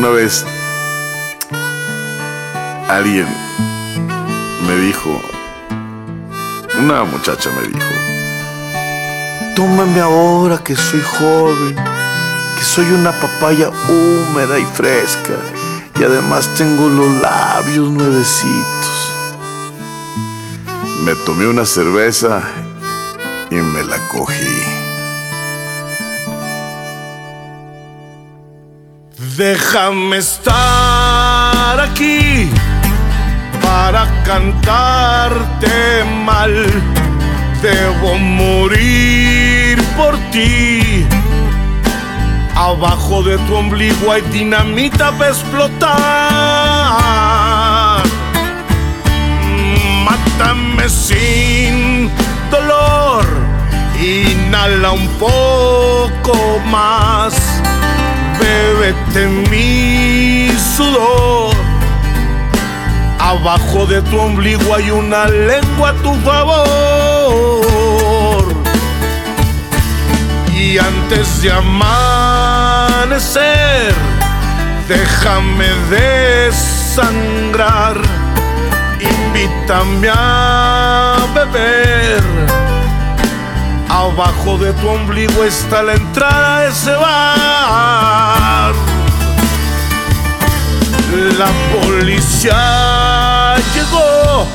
Una vez alguien me dijo, una muchacha me dijo, tómame ahora que soy joven, que soy una papaya húmeda y fresca y además tengo los labios nuevecitos. Me tomé una cerveza y me la cogí. Déjame estar aquí para cantarte mal. Debo morir por ti. Abajo de tu ombligo hay dinamita para explotar. Mátame sin dolor. Inhala un poco más bébete mi sudor. Abajo de tu ombligo hay una lengua a tu favor. Y antes de amanecer, déjame desangrar. Invítame a beber Abajo de tu ombligo está la entrada de ese bar. La policía llegó,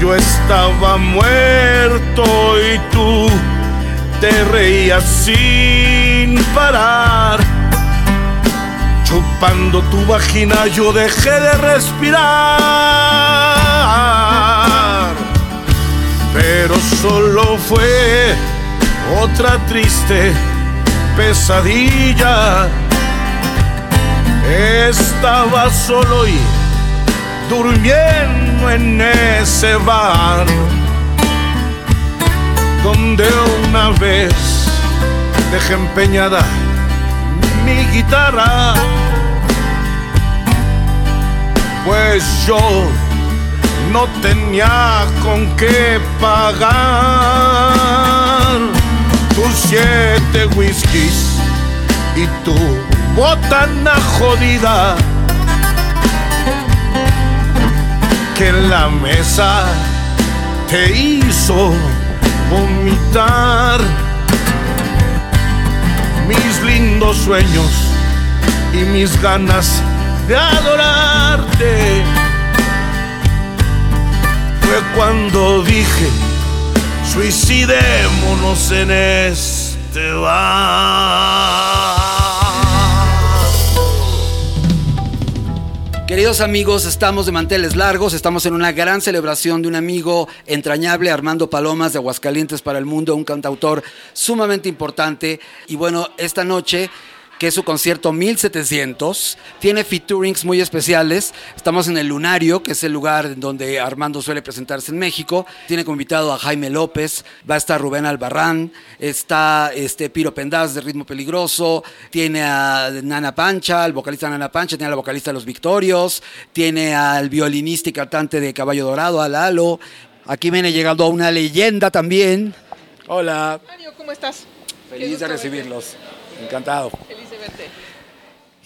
yo estaba muerto y tú te reías sin parar. Chupando tu vagina yo dejé de respirar pero solo fue otra triste pesadilla. Estaba solo y durmiendo en ese bar donde una vez dejé empeñada mi guitarra. Pues yo no tenía con qué pagar. Tus siete whiskies y tu botana jodida que en la mesa te hizo vomitar. Mis lindos sueños y mis ganas de adorarte fue cuando dije, suicidémonos en este bar. Queridos amigos, estamos de manteles largos, estamos en una gran celebración de un amigo entrañable, Armando Palomas de Aguascalientes para el Mundo, un cantautor sumamente importante. Y bueno, esta noche que es su concierto 1700. Tiene featurings muy especiales. Estamos en el Lunario, que es el lugar donde Armando suele presentarse en México. Tiene como invitado a Jaime López, va a estar Rubén Albarrán, está este Piro Pendaz de Ritmo Peligroso, tiene a Nana Pancha, el vocalista Nana Pancha, tiene a la vocalista de Los Victorios, tiene al violinista y cantante de Caballo Dorado, a Lalo. Aquí viene llegando una leyenda también. Hola. Mario, ¿cómo estás? Feliz de recibirlos. Encantado. Feliz de verte.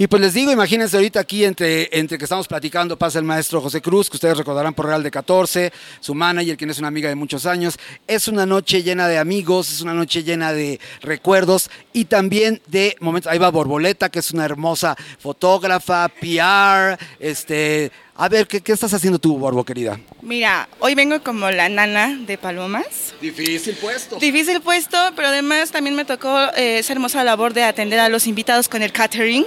Y pues les digo, imagínense ahorita aquí entre, entre que estamos platicando, pasa el maestro José Cruz, que ustedes recordarán por Real de 14, su manager, quien es una amiga de muchos años. Es una noche llena de amigos, es una noche llena de recuerdos y también de momentos. Ahí va Borboleta, que es una hermosa fotógrafa, PR, este... A ver, ¿qué, qué estás haciendo tú, Borbo, querida? Mira, hoy vengo como la nana de Palomas. Difícil puesto. Difícil puesto, pero además también me tocó eh, esa hermosa labor de atender a los invitados con el catering.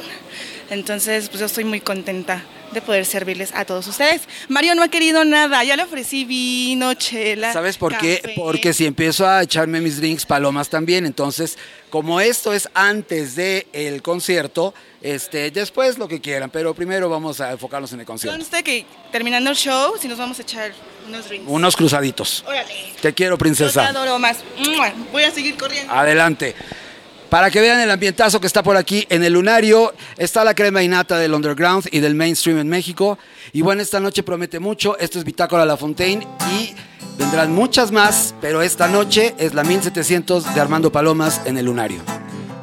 Entonces, pues yo estoy muy contenta de poder servirles a todos ustedes. Mario no ha querido nada, ya le ofrecí vino, chela. ¿Sabes por qué? Porque si empiezo a echarme mis drinks, palomas también. Entonces, como esto es antes del el concierto, este, después lo que quieran. Pero primero vamos a enfocarnos en el concierto. Conste que terminando el show, si nos vamos a echar unos drinks. Unos cruzaditos. Órale. Te quiero, Yo te princesa. adoro más. Voy a seguir corriendo. Adelante. Para que vean el ambientazo que está por aquí en el Lunario, está la crema innata del underground y del mainstream en México. Y bueno, esta noche promete mucho. Esto es Bitácora La Fontaine y vendrán muchas más, pero esta noche es la 1700 de Armando Palomas en el Lunario.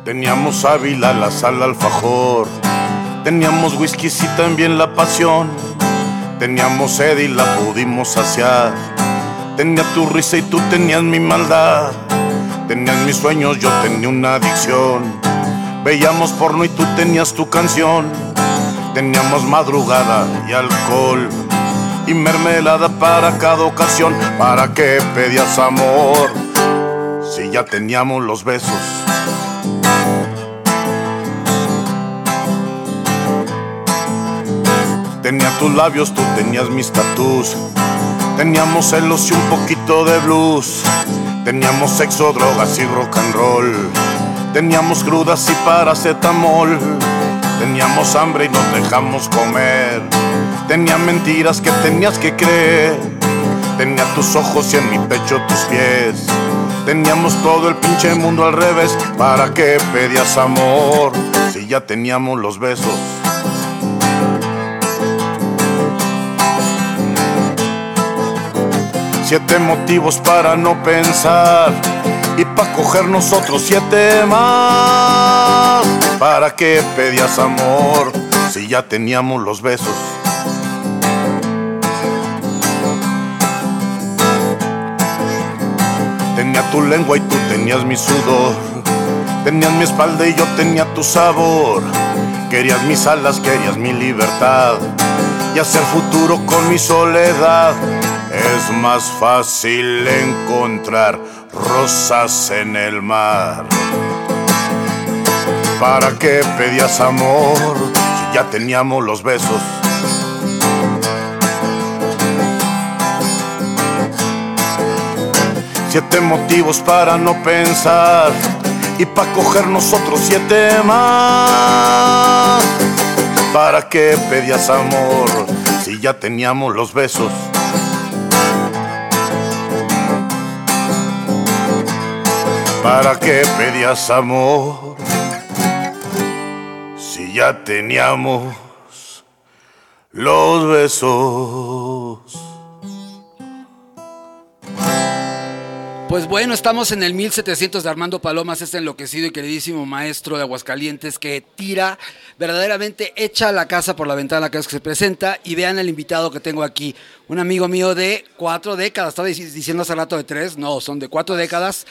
Teníamos Ávila, la sal alfajor. Teníamos whisky y también la pasión. Teníamos sed y la pudimos saciar. Tenía tu risa y tú tenías mi maldad. Tenías mis sueños, yo tenía una adicción. Veíamos porno y tú tenías tu canción. Teníamos madrugada y alcohol. Y mermelada para cada ocasión. ¿Para qué pedías amor? Si ya teníamos los besos. Tenía tus labios, tú tenías mis tatús. Teníamos celos y un poquito de blues. Teníamos sexo, drogas y rock and roll. Teníamos crudas y paracetamol. Teníamos hambre y nos dejamos comer. Tenía mentiras que tenías que creer. Tenía tus ojos y en mi pecho tus pies. Teníamos todo el pinche mundo al revés. ¿Para qué pedías amor? Si ya teníamos los besos. Siete motivos para no pensar y para coger nosotros siete más. ¿Para qué pedías amor si ya teníamos los besos? Tenía tu lengua y tú tenías mi sudor. Tenías mi espalda y yo tenía tu sabor. Querías mis alas, querías mi libertad. Y hacer futuro con mi soledad. Es más fácil encontrar rosas en el mar. ¿Para qué pedías amor si ya teníamos los besos? Siete motivos para no pensar y para coger nosotros siete más. ¿Para qué pedías amor si ya teníamos los besos? ¿Para qué pedías amor si ya teníamos los besos? Pues bueno, estamos en el 1700 de Armando Palomas, este enloquecido y queridísimo maestro de Aguascalientes que tira, verdaderamente echa la casa por la ventana cada vez que se presenta. Y vean el invitado que tengo aquí, un amigo mío de cuatro décadas, estaba dic- diciendo hace rato de tres, no, son de cuatro décadas.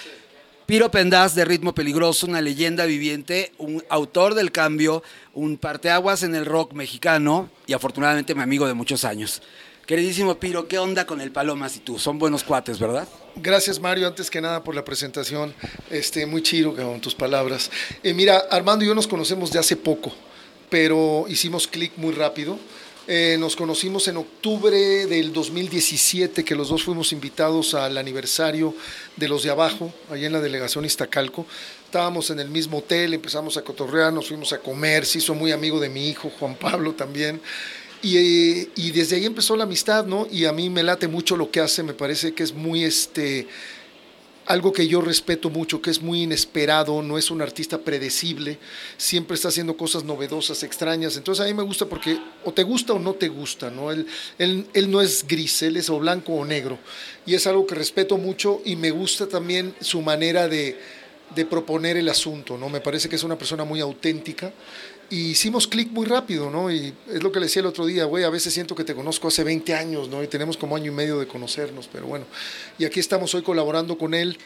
Piro Pendaz de Ritmo Peligroso, una leyenda viviente, un autor del cambio, un parteaguas en el rock mexicano y afortunadamente mi amigo de muchos años. Queridísimo Piro, ¿qué onda con el Palomas y tú? Son buenos cuates, ¿verdad? Gracias Mario, antes que nada por la presentación, este, muy chido con tus palabras. Eh, mira, Armando y yo nos conocemos de hace poco, pero hicimos clic muy rápido. Eh, nos conocimos en octubre del 2017, que los dos fuimos invitados al aniversario de los de abajo, allá en la delegación Iztacalco. Estábamos en el mismo hotel, empezamos a cotorrear, nos fuimos a comer, se hizo muy amigo de mi hijo, Juan Pablo también. Y, eh, y desde ahí empezó la amistad, ¿no? Y a mí me late mucho lo que hace, me parece que es muy, este, algo que yo respeto mucho, que es muy inesperado, no es un artista predecible, siempre está haciendo cosas novedosas, extrañas. Entonces a mí me gusta porque o te gusta o no te gusta, ¿no? Él, él, él no es gris, él es o blanco o negro. Y es algo que respeto mucho y me gusta también su manera de de proponer el asunto, ¿no? Me parece que es una persona muy auténtica y hicimos clic muy rápido, ¿no? Y es lo que le decía el otro día, güey, a veces siento que te conozco hace 20 años, ¿no? Y tenemos como año y medio de conocernos, pero bueno, y aquí estamos hoy colaborando con él.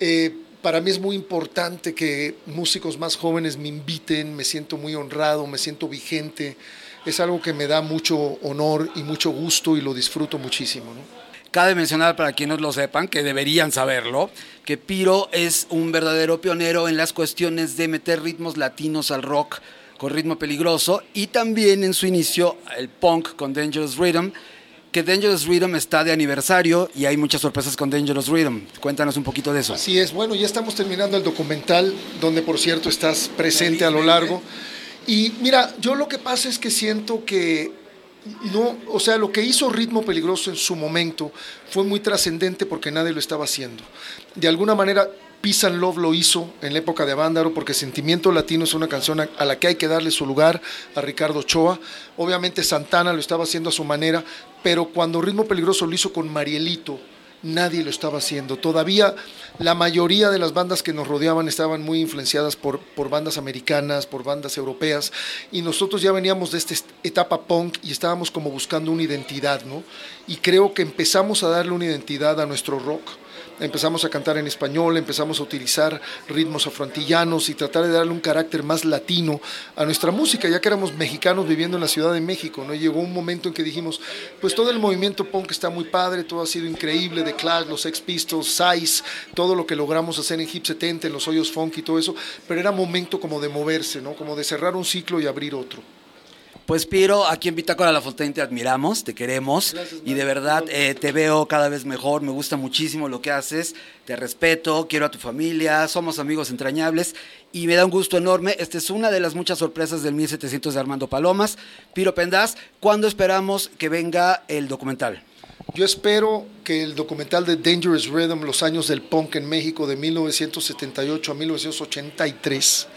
Eh, para mí es muy importante que músicos más jóvenes me inviten, me siento muy honrado, me siento vigente, es algo que me da mucho honor y mucho gusto y lo disfruto muchísimo, ¿no? Cabe mencionar para quienes lo sepan, que deberían saberlo, que Piro es un verdadero pionero en las cuestiones de meter ritmos latinos al rock con ritmo peligroso y también en su inicio el punk con Dangerous Rhythm, que Dangerous Rhythm está de aniversario y hay muchas sorpresas con Dangerous Rhythm. Cuéntanos un poquito de eso. Así es, bueno, ya estamos terminando el documental, donde por cierto estás presente a lo largo. Y mira, yo lo que pasa es que siento que no, o sea, lo que hizo Ritmo Peligroso en su momento fue muy trascendente porque nadie lo estaba haciendo. De alguna manera, Peace and Love lo hizo en la época de Avándaro porque Sentimiento Latino es una canción a la que hay que darle su lugar a Ricardo Ochoa. Obviamente Santana lo estaba haciendo a su manera, pero cuando Ritmo Peligroso lo hizo con Marielito, nadie lo estaba haciendo. Todavía la mayoría de las bandas que nos rodeaban estaban muy influenciadas por, por bandas americanas, por bandas europeas, y nosotros ya veníamos de esta etapa punk y estábamos como buscando una identidad, ¿no? Y creo que empezamos a darle una identidad a nuestro rock empezamos a cantar en español, empezamos a utilizar ritmos afrontillanos y tratar de darle un carácter más latino a nuestra música, ya que éramos mexicanos viviendo en la Ciudad de México, ¿no? llegó un momento en que dijimos, pues todo el movimiento punk está muy padre, todo ha sido increíble, The Clash, los Sex Pistols, Size, todo lo que logramos hacer en Hip 70, en los hoyos funk y todo eso, pero era momento como de moverse, ¿no? Como de cerrar un ciclo y abrir otro. Pues Piro, aquí en Bitácora La Fontaine te admiramos, te queremos y de verdad eh, te veo cada vez mejor, me gusta muchísimo lo que haces, te respeto, quiero a tu familia, somos amigos entrañables y me da un gusto enorme. Esta es una de las muchas sorpresas del 1700 de Armando Palomas. Piro Pendaz, ¿cuándo esperamos que venga el documental? Yo espero que el documental de Dangerous Rhythm, los años del punk en México de 1978 a 1983,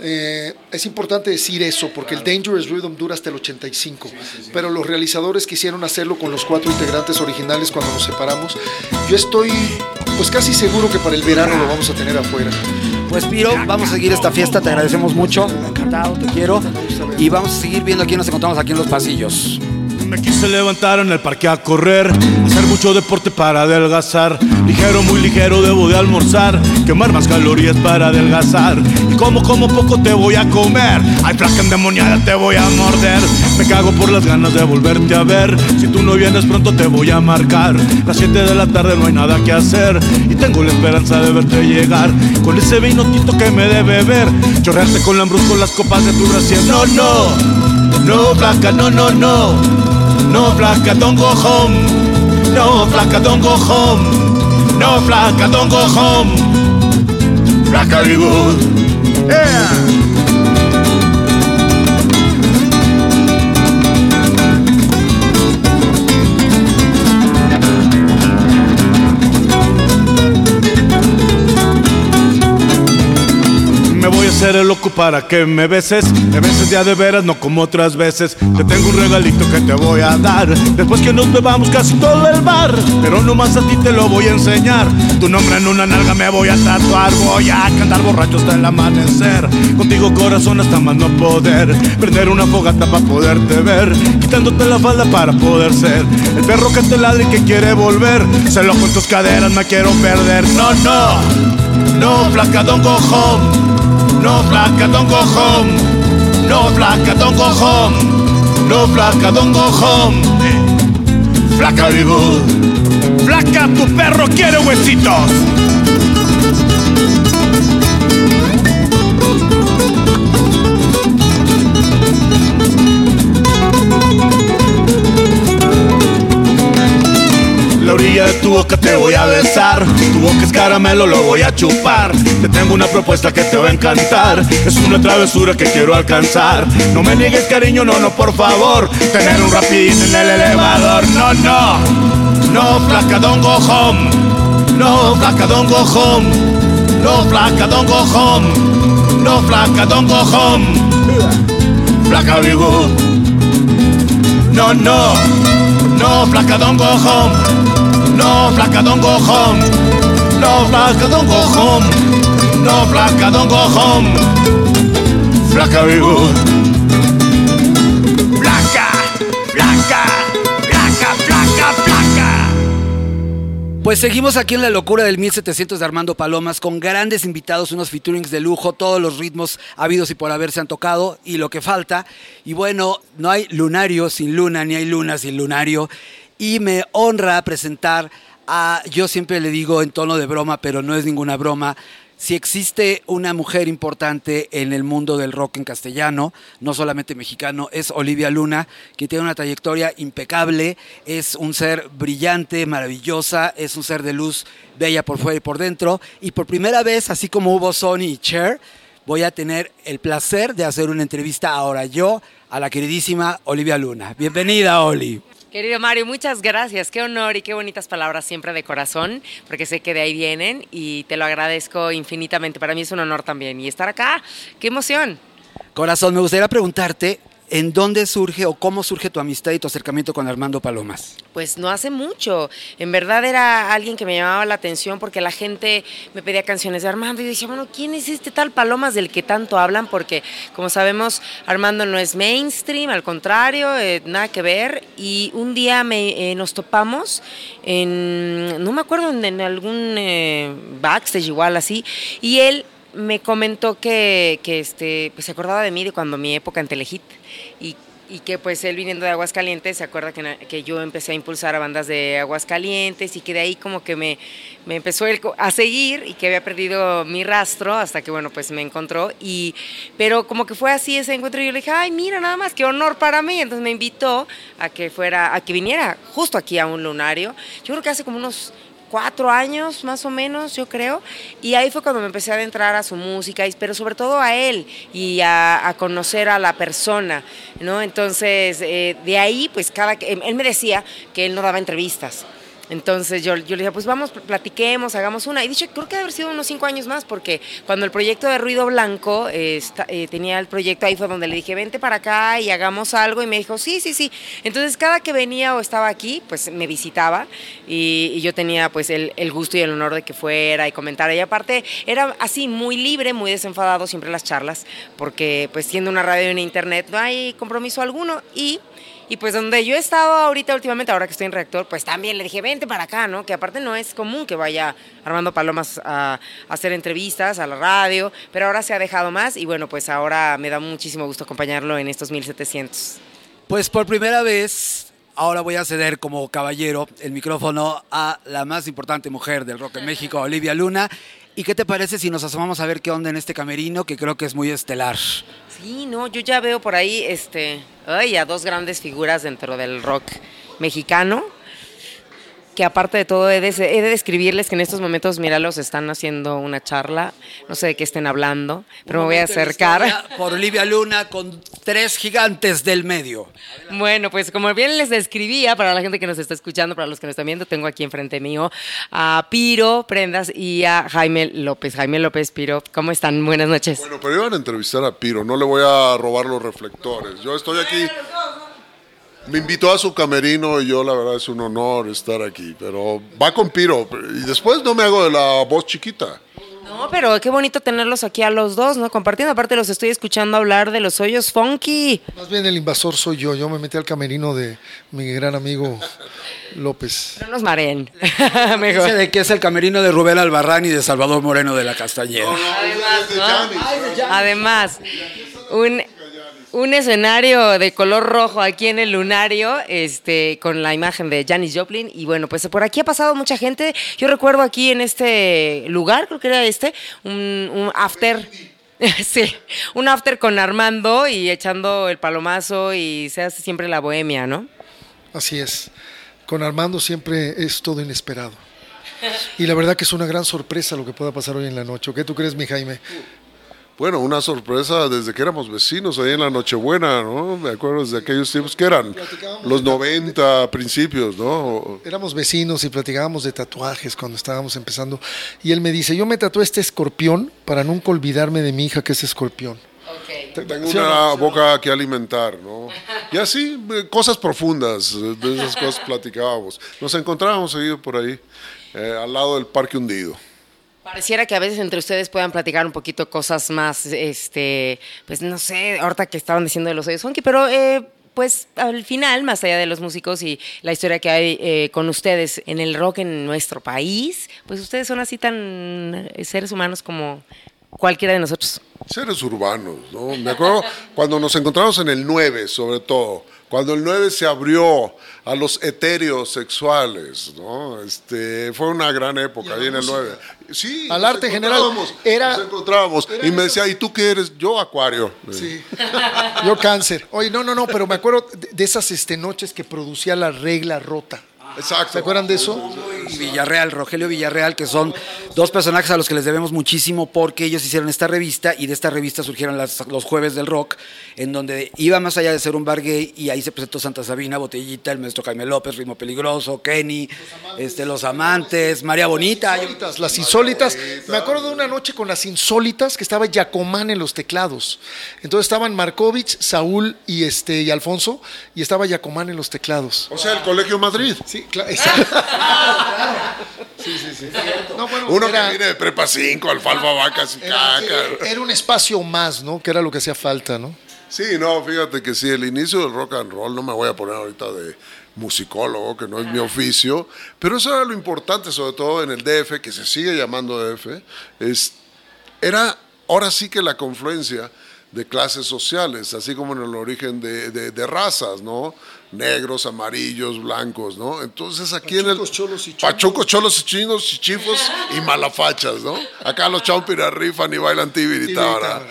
eh, es importante decir eso porque el Dangerous Rhythm dura hasta el 85, pero los realizadores quisieron hacerlo con los cuatro integrantes originales cuando nos separamos. Yo estoy pues casi seguro que para el verano lo vamos a tener afuera. Pues Piro, vamos a seguir esta fiesta, te agradecemos mucho, encantado, te quiero. Y vamos a seguir viendo a quién nos encontramos aquí en los pasillos. Me quise levantar en el parque a correr, hacer mucho deporte para adelgazar. Ligero, muy ligero, debo de almorzar, quemar más calorías para adelgazar. Y como como poco te voy a comer, ay flaca endemoniada te voy a morder. Me cago por las ganas de volverte a ver. Si tú no vienes pronto te voy a marcar. Las 7 de la tarde no hay nada que hacer y tengo la esperanza de verte llegar. Con ese vinotito que me debe beber, chorrearte con con las copas de tu recién. No, no, no, flaca, no, no, no. No flaca, don't go home. No flaca, don't go home. No flaca, don't go home. Flaca, be good. Yeah. Seré loco para que me beses. Me beses ya de veras, no como otras veces. Te tengo un regalito que te voy a dar. Después que nos bebamos casi todo el bar. Pero nomás a ti te lo voy a enseñar. Tu nombre en una nalga me voy a tatuar. Voy a cantar borracho hasta el amanecer. Contigo corazón hasta más no poder. Prender una fogata para poderte ver. Quitándote la falda para poder ser. El perro que te ladra y que quiere volver. Se lo con tus caderas, me quiero perder. No, no. No, flaca, don't go home. No flaca, don't go home. No flaca, don't go home. No flaca, don't go home. Flaca vivo. Flaca, tu perro quiere huesitos. La orilla de tu boca te voy a besar. Tu boca es caramelo, lo voy a chupar. Te tengo una propuesta que te va a encantar. Es una travesura que quiero alcanzar. No me niegues cariño, no, no, por favor. Tener un rapidín en el elevador. No, no. No, flaca, don't go home. No, flaca, don't go home. No, flaca, don't go home. No, flaca, don't go home. Flaca, vivo. No, no. No, flaca, don't go home. No, flaca, don't go home. No, flaca, don't go home. No, flaca, don't go home. Flaca, good. Flaca, flaca, flaca, flaca, flaca. Pues seguimos aquí en la locura del 1700 de Armando Palomas con grandes invitados, unos featurings de lujo, todos los ritmos habidos y por haber se han tocado y lo que falta. Y bueno, no hay lunario sin luna, ni hay luna sin lunario. Y me honra presentar a, yo siempre le digo en tono de broma, pero no es ninguna broma, si existe una mujer importante en el mundo del rock en castellano, no solamente mexicano, es Olivia Luna, que tiene una trayectoria impecable, es un ser brillante, maravillosa, es un ser de luz bella por fuera y por dentro. Y por primera vez, así como hubo Sony y Cher, voy a tener el placer de hacer una entrevista ahora yo a la queridísima Olivia Luna. Bienvenida, Oli. Querido Mario, muchas gracias. Qué honor y qué bonitas palabras siempre de corazón, porque sé que de ahí vienen y te lo agradezco infinitamente. Para mí es un honor también. Y estar acá, qué emoción. Corazón, me gustaría preguntarte en dónde surge o cómo surge tu amistad y tu acercamiento con Armando Palomas. Pues no hace mucho. En verdad era alguien que me llamaba la atención porque la gente me pedía canciones de Armando y yo decía, bueno, ¿quién es este tal Palomas del que tanto hablan? Porque como sabemos, Armando no es mainstream, al contrario, eh, nada que ver. Y un día me, eh, nos topamos en, no me acuerdo, en, algún eh, backstage igual así, y él me comentó que, que este, pues se acordaba de mí de cuando mi época en Telehit y, y que pues él viniendo de Aguascalientes se acuerda que, que yo empecé a impulsar a bandas de Aguascalientes y que de ahí como que me, me empezó co- a seguir y que había perdido mi rastro hasta que bueno pues me encontró y pero como que fue así ese encuentro y yo le dije ay mira nada más qué honor para mí entonces me invitó a que fuera a que viniera justo aquí a un lunario. Yo creo que hace como unos cuatro años más o menos, yo creo. Y ahí fue cuando me empecé a adentrar a su música, pero sobre todo a él y a, conocer a la persona, ¿no? Entonces, eh, de ahí, pues cada... Él me decía que él no daba entrevistas. Entonces yo, yo le dije, pues vamos, platiquemos, hagamos una. Y dicho, creo que debe haber sido unos cinco años más, porque cuando el proyecto de Ruido Blanco eh, eh, tenía el proyecto, ahí fue donde le dije, vente para acá y hagamos algo. Y me dijo, sí, sí, sí. Entonces cada que venía o estaba aquí, pues me visitaba y, yo tenía pues el, el gusto y el honor de que fuera y comentara. Y aparte era así, muy libre, muy desenfadado siempre las charlas, porque pues siendo una radio una internet no hay compromiso alguno. Y y pues donde yo he estado ahorita últimamente, ahora que estoy en reactor, pues también le dije, vente para acá, ¿no? Que aparte no es común que vaya Armando Palomas a, hacer entrevistas a la radio, pero ahora se ha dejado más y bueno, pues ahora me da muchísimo gusto acompañarlo en estos 1700. Pues por primera vez, ahora voy a ceder como caballero el micrófono a la más importante mujer del rock en México, Olivia Luna. ¿Y qué te parece si nos asomamos a ver qué onda en este camerino, que creo que es muy estelar? Sí, no, yo ya veo por ahí este, ay, a dos grandes figuras dentro del rock mexicano. Que aparte de todo, he de, he de describirles que en estos momentos, míralos, están haciendo una charla. No sé de qué estén hablando, pero me voy a acercar. Por Olivia Luna con tres gigantes del medio. Bueno, pues como bien les describía, para la gente que nos está escuchando, para los que nos están viendo, tengo aquí enfrente mío a Piro Prendas y a Jaime López. Jaime López, Piro, ¿cómo están? Buenas noches. Bueno, pero iban a entrevistar a Piro, no le voy a robar los reflectores. Yo estoy aquí. Me invitó a su camerino y yo la verdad es un honor estar aquí, pero va con Piro y después no me hago de la voz chiquita. No, pero qué bonito tenerlos aquí a los dos, ¿no? Compartiendo, aparte los estoy escuchando hablar de los hoyos funky. Más bien el invasor soy yo. Yo me metí al camerino de mi gran amigo López. No nos mareen. Dice Mejor. de que es el camerino de Rubén Albarrán y de Salvador Moreno de la Castañeda. Además, un, un escenario de color rojo aquí en el lunario, este, con la imagen de Janis Joplin. Y bueno, pues por aquí ha pasado mucha gente. Yo recuerdo aquí en este lugar, creo que era este, un, un after. Sí, un after con Armando y echando el palomazo y se hace siempre la bohemia, ¿no? Así es. Con Armando siempre es todo inesperado. Y la verdad que es una gran sorpresa lo que pueda pasar hoy en la noche. ¿Qué tú crees, mi Jaime? Bueno, una sorpresa desde que éramos vecinos ahí en la Nochebuena, ¿no? Me acuerdo desde aquellos tiempos que eran los 90 principios, ¿no? Éramos vecinos y platicábamos de tatuajes cuando estábamos empezando. Y él me dice, yo me tatué este escorpión para nunca olvidarme de mi hija que es escorpión. Tengo una boca que alimentar, ¿no? Y así, eh, cosas profundas, eh, de esas cosas platicábamos. Nos encontrábamos seguido por ahí, eh, al lado del Parque Hundido. Pareciera que a veces entre ustedes puedan platicar un poquito cosas más, este, pues no sé, ahorita que estaban diciendo de los oídos funky, pero eh, pues al final, más allá de los músicos y la historia que hay eh, con ustedes en el rock en nuestro país, pues ustedes son así tan eh, seres humanos como cualquiera de nosotros. Seres urbanos, ¿no? Me acuerdo cuando nos encontramos en el 9, sobre todo, cuando el 9 se abrió a los etéreos sexuales, ¿no? Este, fue una gran época ahí en el 9. Sí, Al nos arte general, encontrábamos, era- nos encontrábamos era y me eso. decía, ¿y tú qué eres? Yo acuario. Sí. Yo cáncer. Oye, no, no, no, pero me acuerdo de, de esas este, noches que producía la regla rota. Exacto. ¿Se acuerdan de eso? y Villarreal, Rogelio Villarreal, que son dos personajes a los que les debemos muchísimo porque ellos hicieron esta revista y de esta revista surgieron las- los jueves del rock, en donde iba más allá de ser un bar gay y ahí se presentó Santa Sabina, Botellita, el maestro Jaime López, Ritmo Peligroso, Kenny, este, Los Amantes, María Bonita. Insólitas, las insólitas. Me acuerdo de una noche con las insólitas que estaba Yacomán en los teclados. Entonces estaban Markovich, Saúl y este y Alfonso y estaba Yacomán en los teclados. O sea, el Colegio Madrid. Sí, claro. exacto. Sí, sí, sí. No, bueno, Uno era- que viene de prepa 5, alfalfa vacas y era, caca. era un espacio más, ¿no? Que era lo que hacía falta, ¿no? Sí, no, fíjate que sí, el inicio del rock and roll, no me voy a poner ahorita de musicólogo, que no es mi oficio, pero eso era lo importante, sobre todo en el DF, que se sigue llamando DF, es, era ahora sí que la confluencia de clases sociales, así como en el origen de, de- de razas, ¿no? Negros, amarillos, blancos, ¿no? Entonces aquí en el... Cholos y chinos. Pachucos, cholos y chinos, y chifos y malafachas, ¿no? Acá los chompiras rifan y bailan tibiritábara.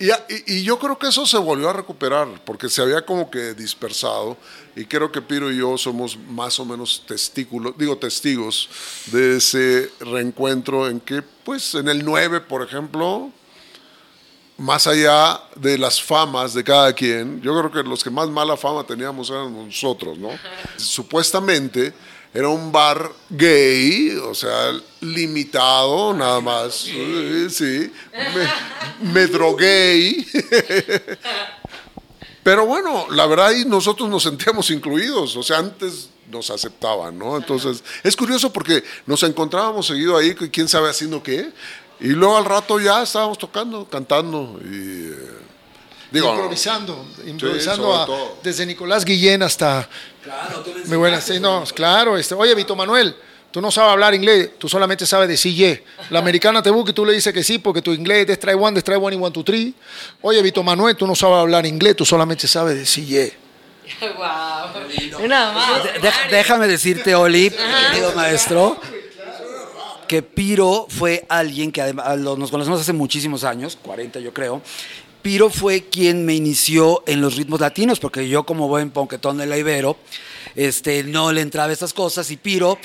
Y, y- y yo creo que eso se volvió a recuperar, porque se había como que dispersado, y creo que Piro y yo somos más o menos testículos, digo testigos de ese reencuentro en que, pues, en el 9, por ejemplo, más allá de las famas de cada quien, yo creo que los que más mala fama teníamos eran nosotros, ¿no? Supuestamente era un bar gay, o sea, limitado nada más, sí, sí, me, me drogué. Pero bueno, la verdad ahí nosotros nos sentíamos incluidos, o sea, antes nos aceptaban, ¿no? Entonces, es curioso porque nos encontrábamos seguido ahí, quién sabe haciendo qué, y luego al rato ya estábamos tocando, cantando, y... eh, digo, improvisando, improvisando a- desde Nicolás Guillén hasta muy buenas, sí, no, claro, este, oye Vito Manuel, tú no sabes hablar inglés, tú solamente sabes decir ye. La americana te busca y tú le dices que sí porque tu inglés es try one, try one y one two three. Oye Vito Manuel, tú no sabes hablar inglés, tú solamente sabes decir ye. wow. Nada más. Déjame decirte, Oli, querido maestro, que Piro fue alguien que además nos conocemos hace muchísimos años, 40 yo creo. Piro fue quien me inició en los ritmos latinos, porque yo como buen ponquetón de la Ibero, este, no le entraba estas cosas y Piro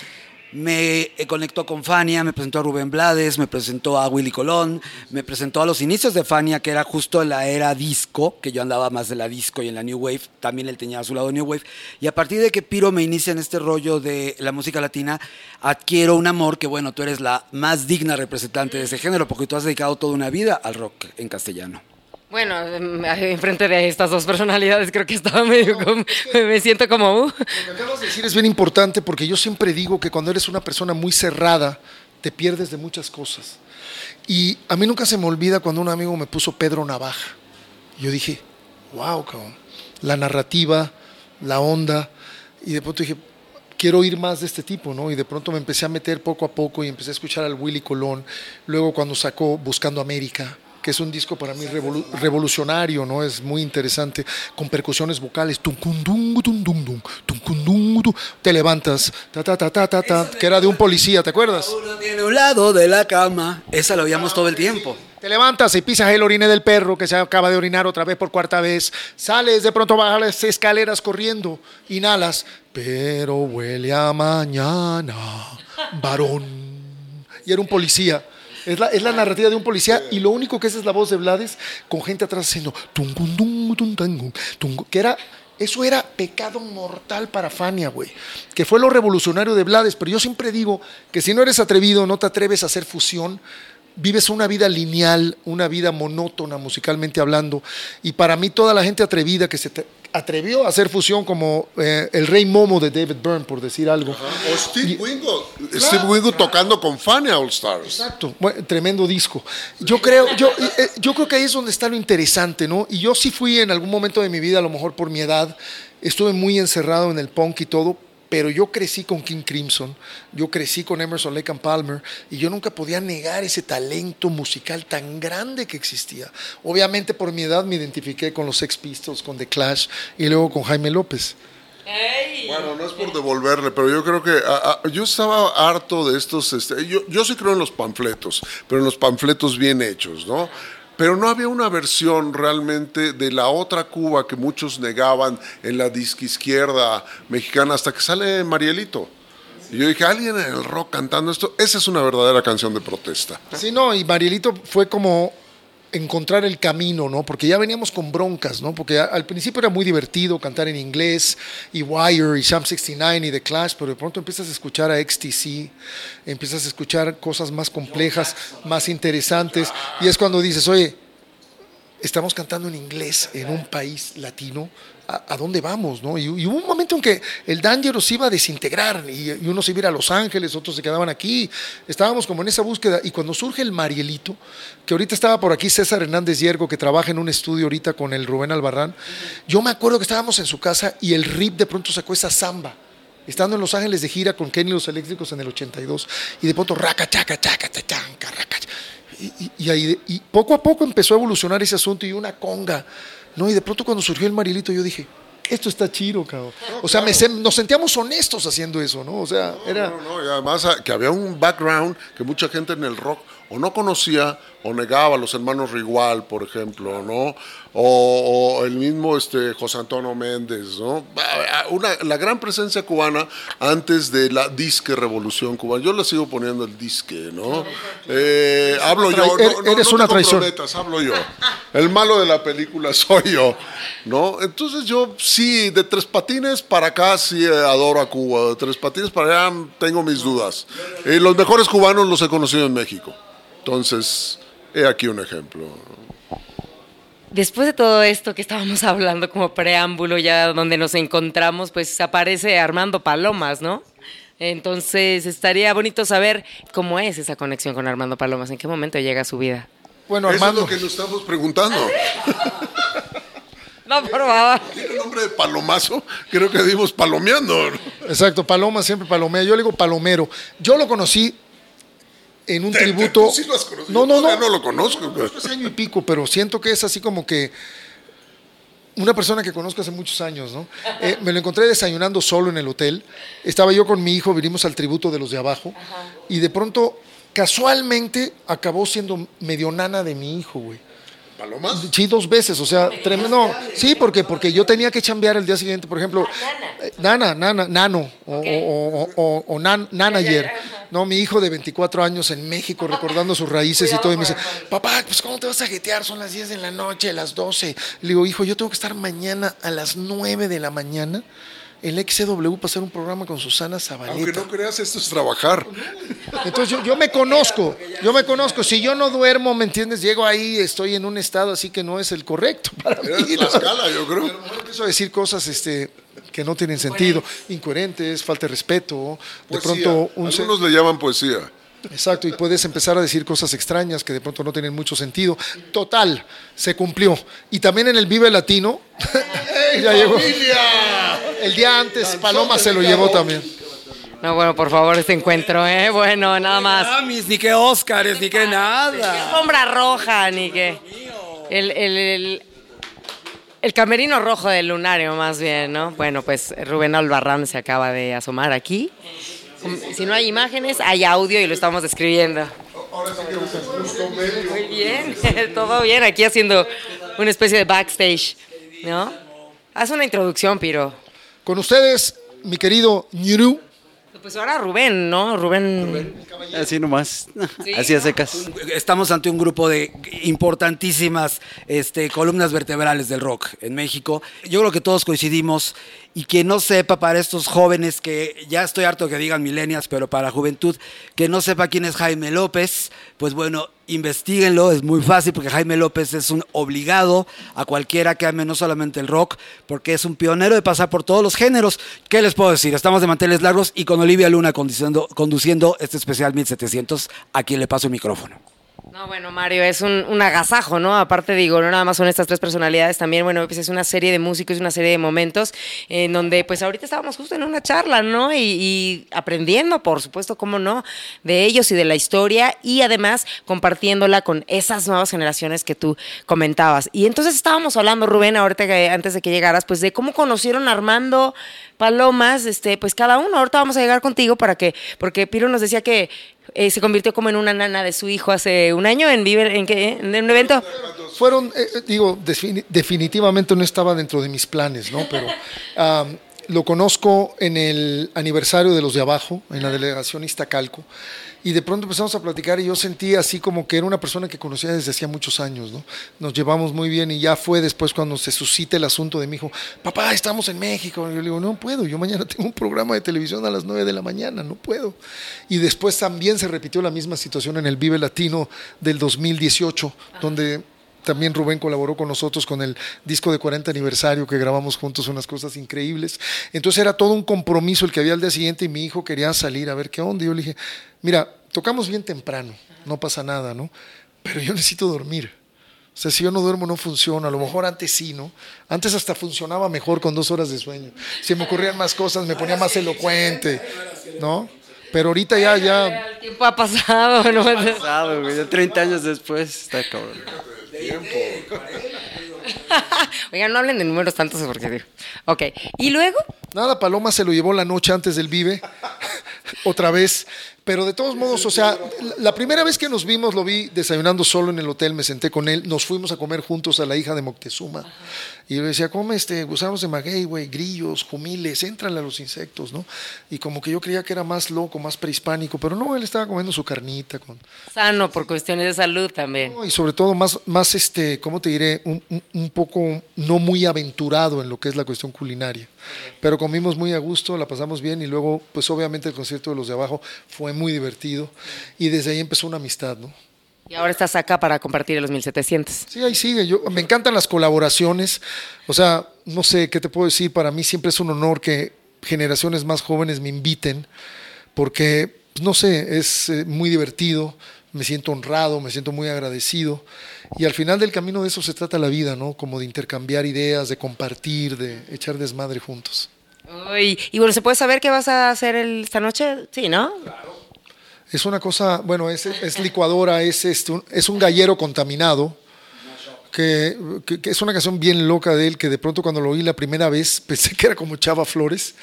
me eh, conectó con Fania, me presentó a Rubén Blades, me presentó a Willy Colón, me presentó a los inicios de Fania, que era justo la era disco, que yo andaba más de la disco y en la New Wave, también él tenía a su lado New Wave. Y a partir de que Piro me inicia en este rollo de la música latina, adquiero un amor que, bueno, tú eres la más digna representante de ese género, porque tú has dedicado toda una vida al rock en castellano. Bueno, em, enfrente de estas dos personalidades creo que estaba medio como, me siento como... uh. Lo que acabas de decir es bien importante porque yo siempre digo que cuando eres una persona muy cerrada, te pierdes de muchas cosas. Y a mí nunca se me olvida cuando un amigo me puso Pedro Navaja. Yo dije, wow, cabrón. La narrativa, la onda. Y de pronto dije, quiero oír más de este tipo, ¿no? Y de pronto me empecé a meter poco a poco y empecé a escuchar al Willy Colón. Luego cuando sacó Buscando América, que es un disco para mí revolu- revolucionario, ¿no? Es muy interesante, con percusiones vocales. Te levantas, ta, ta, ta, ta, ta, ta, que era de un policía, ¿te acuerdas? Uno tiene un lado de la cama. Esa la oíamos todo el tiempo. Te levantas y pisas el orine del perro que se acaba de orinar otra vez por cuarta vez. Sales, de pronto bajas las escaleras corriendo, inhalas, pero huele a mañana, varón. Y era un policía. Es la, es la narrativa de un policía y lo único que es es la voz de Blades con gente atrás haciendo que era eso era pecado mortal para Fania, güey. Que fue lo revolucionario de Blades. Pero yo siempre digo que si no eres atrevido, no te atreves a hacer fusión, vives una vida lineal, una vida monótona musicalmente hablando. Y para mí toda la gente atrevida que se te- atrevió a hacer fusión como eh, el Rey Momo de David Byrne, por decir algo. O Steve Wingo. Steve Wingo tocando con Fania All Stars. Exacto, bueno, tremendo disco. Yo creo, yo, eh, yo creo que ahí es donde está lo interesante, ¿no? Y yo sí fui en algún momento de mi vida, a lo mejor por mi edad, estuve muy encerrado en el punk y todo, pero yo crecí con King Crimson, yo crecí con Emerson Lake and Palmer y yo nunca podía negar ese talento musical tan grande que existía. Obviamente por mi edad me identifiqué con los Sex Pistols, con The Clash y luego con Jaime López. Bueno, no es por devolverle, pero yo creo que a- a- yo estaba harto de estos. este, yo, yo sí creo en los panfletos, pero en los panfletos bien hechos, ¿no? Pero no había una versión realmente de la otra Cuba que muchos negaban en la disque izquierda mexicana hasta que sale Marielito. Y yo dije, alguien en el rock cantando esto, esa es una verdadera canción de protesta. Sí, no, y Marielito fue como encontrar el camino, ¿no? Porque ya veníamos con broncas, ¿no? Porque al principio era muy divertido cantar en inglés, y Wire, y Sham 69, y The Clash, pero de pronto empiezas a escuchar a XTC, empiezas a escuchar cosas más complejas, más interesantes, y es cuando dices, oye, estamos cantando en inglés en un país latino, ¿a, dónde vamos? ¿no? Y, hubo un momento en que el Dangerous iba a desintegrar y, y unos se iba a Los Ángeles, otros se quedaban aquí. Estábamos como en esa búsqueda. Y cuando surge el Marielito, que ahorita estaba por aquí César Hernández Hiergo, que trabaja en un estudio ahorita con el Rubén Albarrán, yo me acuerdo que estábamos en su casa y el RIP de pronto sacó esa samba. Estando en Los Ángeles de gira con Kenny los Eléctricos en el 82, y de pronto, raca, chaca, chaca, tachanca, raca, y, y- y ahí, y poco a poco empezó a evolucionar ese asunto y una conga, ¿no? Y de pronto cuando surgió el Marilito yo dije, esto está chido, cabrón. O sea, me nos sentíamos honestos haciendo eso, ¿no? O sea, era... No, no, y además ah, que había un background que mucha gente en el rock o no conocía o negaba, los hermanos Rigual, por ejemplo, ¿no? O, o el mismo este, José Antonio Méndez, ¿no? Una, la gran presencia cubana antes de la disque revolución cubana. Yo le sigo poniendo el disque, ¿no? Eh, hablo yo, no, no- eres no una traición. hablo yo. El malo de la película soy yo, ¿no? Entonces yo sí, de Tres Patines para acá sí eh, adoro a Cuba, de Tres Patines para allá tengo mis dudas. Y los mejores cubanos los he conocido en México. Entonces, he aquí un ejemplo. Después de todo esto que estábamos hablando como preámbulo, ya donde nos encontramos, pues aparece Armando Palomas, ¿no? Entonces estaría bonito saber cómo es esa conexión con Armando Palomas, en qué momento llega a su vida. Bueno, Eso es Armando, lo que nos estamos preguntando. No, por favor. ¿Tiene nombre de palomazo? Creo que dimos palomeando. exacto, Paloma siempre palomea. Yo le digo palomero. Yo lo conocí en un Te- te- tributo... tú sí lo has conocido. No, no, no. no lo conozco. pero- Hace año y pico, pero siento que es así como que una persona que conozco hace muchos años, ¿no? Eh, me lo encontré desayunando solo en el hotel. Estaba yo con mi hijo, vinimos al tributo de los de abajo, y de pronto, casualmente, acabó siendo medio nana de mi hijo, güey. ¿Palomas? Sí, dos veces, o sea, tremendo. Sí, porque, porque yo tenía que chambear el día siguiente, por ejemplo. eh, Nana, nana, nano, o, o, o, o- o nan- nanager. No, mi hijo de 24 años en México recordando sus raíces y todo. Y me dice, papá, pues ¿cómo te vas a jetear? Son las 10 de la noche, las 12. Le digo, hijo, yo tengo que estar mañana a las 9 de la mañana el XCW para hacer un programa con Susana Aunque Zabaleta. no creas, esto es trabajar. Entonces yo, yo me conozco, yo me conozco. Si yo no duermo, ¿me entiendes? Llego ahí, estoy en un estado así que no es el correcto para mí. ¿no? Tlaxcala, yo creo. Empiezo a decir cosas este, que no tienen sentido, incoherentes, falta de respeto. De Poesía. pronto, un se- Algunos le llaman poesía. exacto, y puedes empezar a decir cosas extrañas que de pronto no tienen mucho sentido. Total, se cumplió. Y también en el Vive Latino, ya llegó. El día antes, Paloma se lo llevó también. No, bueno, por favor, este encuentro, ¿eh? Bueno, nada más. Grammys, ni que Óscares, ni que nada. Alfombra roja, ni que. El, el, el, el camerino rojo del lunario, más bien, ¿no? Bueno, pues Rubén Albarrán se acaba de asomar aquí. Si no hay imágenes, hay audio y lo estamos describiendo. Muy bien, todo bien, aquí haciendo una especie de backstage, ¿no? Haz una introducción, Piro. Con ustedes, mi querido Ñuru. Pues ahora Rubén, ¿no? Rubén. Así nomás, así a secas. Estamos ante un grupo de importantísimas este, columnas vertebrales del rock en México. Yo creo que todos coincidimos y que no sepa para estos jóvenes que ya estoy harto que digan milenias, pero para juventud, que no sepa quién es Jaime López, pues bueno, Investíguenlo, es muy fácil porque Jaime López es un obligado a cualquiera que ame no solamente el rock, porque es un pionero de pasar por todos los géneros. ¿Qué les puedo decir? Estamos de manteles largos y con Olivia Luna conduciendo, conduciendo este especial 1700, a quien le paso el micrófono. No, bueno, Mario, es un, un, agasajo, ¿no? Aparte, digo, no nada más son estas tres personalidades, también, bueno, pues es una serie de músicos, una serie de momentos en donde, pues ahorita estábamos justo en una charla, ¿no? Y, aprendiendo, por supuesto, cómo no, de ellos y de la historia y además compartiéndola con esas nuevas generaciones que tú comentabas. Y entonces estábamos hablando, Rubén, ahorita que antes de que llegaras, pues de cómo conocieron a Armando Palomas, este, pues cada uno. Ahorita vamos a llegar contigo para que, porque Piro nos decía que eh, se convirtió como en una nana de su hijo hace un año en Viver, ¿en qué? ¿En un evento? Fueron, eh, digo, definitivamente no estaba dentro de mis planes, ¿no? Pero um, lo conozco en el aniversario de los de abajo, en la delegación Iztacalco y de pronto empezamos a platicar y yo sentí así como que era una persona que conocía desde hacía muchos años, ¿no? Nos llevamos muy bien y ya fue después cuando se suscita el asunto de mi hijo, papá, estamos en México. Y yo le digo, no puedo, yo mañana tengo un programa de televisión a las 9 de la mañana, no puedo. Y después también se repitió la misma situación en el Vive Latino del 2018, donde también Rubén colaboró con nosotros con el disco de 40 aniversario que grabamos juntos, unas cosas increíbles. Entonces era todo un compromiso el que había al día siguiente y mi hijo quería salir a ver qué onda. Y yo le dije, mira, tocamos bien temprano, no pasa nada, ¿no? Pero yo necesito dormir. O sea, si yo no duermo no funciona. A lo mejor antes sí, ¿no? Antes hasta funcionaba mejor con dos horas de sueño. Si me ocurrían más cosas, me ponía más elocuente, ¿no? Pero ahorita ya, ya... El tiempo ha pasado, ¿no? Ha pasado, güey. Ya 30 años después está cabrón. Oigan, no hablen de números tantos porque digo. Ok, ¿y luego? Nada, Paloma se lo llevó la noche antes del Vive. Otra vez. Pero de todos modos, o sea, la primera vez que nos vimos lo vi desayunando solo en el hotel, me senté con él, nos fuimos a comer juntos a la hija de Moctezuma. Y yo decía, come este, gusanos de maguey, güey, grillos, jumiles, entran a los insectos, ¿no? Y como que yo creía que era más loco, más prehispánico, pero no, él estaba comiendo su carnita. Con... Sano, por cuestiones de salud también. y sobre todo más, más este, ¿cómo te diré? Un, un, un poco no muy aventurado en lo que es la cuestión culinaria. Pero comimos muy a gusto, la pasamos bien y luego, pues obviamente el concierto de los de abajo fue muy divertido y desde ahí empezó una amistad, ¿no? Y ahora estás acá para compartir los 1700. Sí, ahí sigue. Yo, me encantan las colaboraciones. O sea, no sé qué te puedo decir. Para mí siempre es un honor que generaciones más jóvenes me inviten, porque, pues, no sé, es eh, muy divertido. Me siento honrado, me siento muy agradecido. Y al final del camino de eso se trata la vida, ¿no? Como de intercambiar ideas, de compartir, de echar desmadre juntos. Uy, y bueno, ¿se puede saber qué vas a hacer el, esta noche? Sí, ¿no? Claro. Es una cosa, bueno, es, es licuadora, es, este, un, es un gallero contaminado, que, que, que, es una canción bien loca de él, que de pronto cuando lo oí la primera vez pensé que era como Chava Flores,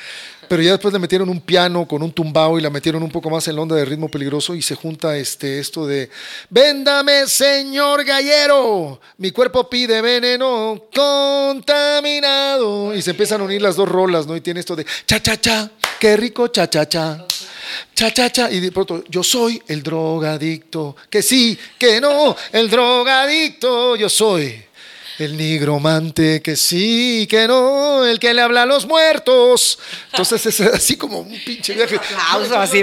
pero ya después le metieron un piano con un tumbao y la metieron un poco más en la onda de ritmo peligroso y se junta este, esto de, véndame señor gallero, mi cuerpo pide veneno contaminado, y se empiezan a unir las dos rolas, ¿no? Y tiene esto de, cha, cha, cha, qué rico, cha, cha, cha cha, cha, cha, y de pronto, yo soy el drogadicto, que sí, que no, el drogadicto, yo soy el nigromante, que sí, que no, el que le habla a los muertos. Entonces es así como un pinche viaje.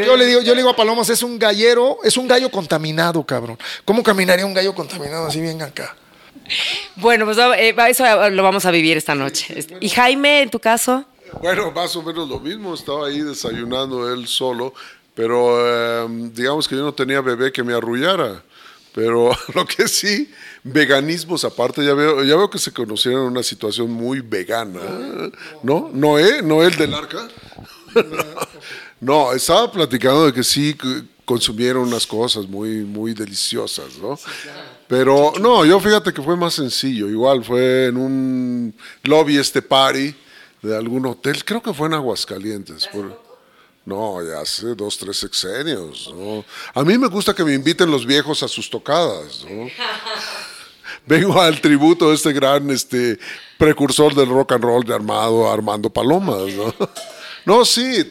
Yo, le digo, yo le digo a Palomas, es un gallero, es un gallo contaminado, cabrón. ¿Cómo caminaría un gallo contaminado así bien acá? Bueno, pues eh, eso lo vamos a vivir esta noche. ¿Y Jaime, en tu caso? Bueno, más o menos lo mismo. Estaba ahí desayunando él solo, pero eh, digamos que yo no tenía bebé que me arrullara. Pero lo que sí, veganismos aparte, ya veo, ya veo que se conocieron en una situación muy vegana. ¿No? ¿Noé? ¿Noé el del arca? No, estaba platicando de que sí consumieron unas cosas muy, muy deliciosas, ¿no? Pero no, yo fíjate que fue más sencillo. Igual fue en un lobby este party de algún hotel, creo que fue en Aguascalientes. Por, no, ya hace dos, tres sexenios. ¿no? A mí me gusta que me inviten los viejos a sus tocadas. ¿no? Vengo al tributo de este gran este, precursor del rock and roll de Armado, Armando Palomas. ¿no? no, sí,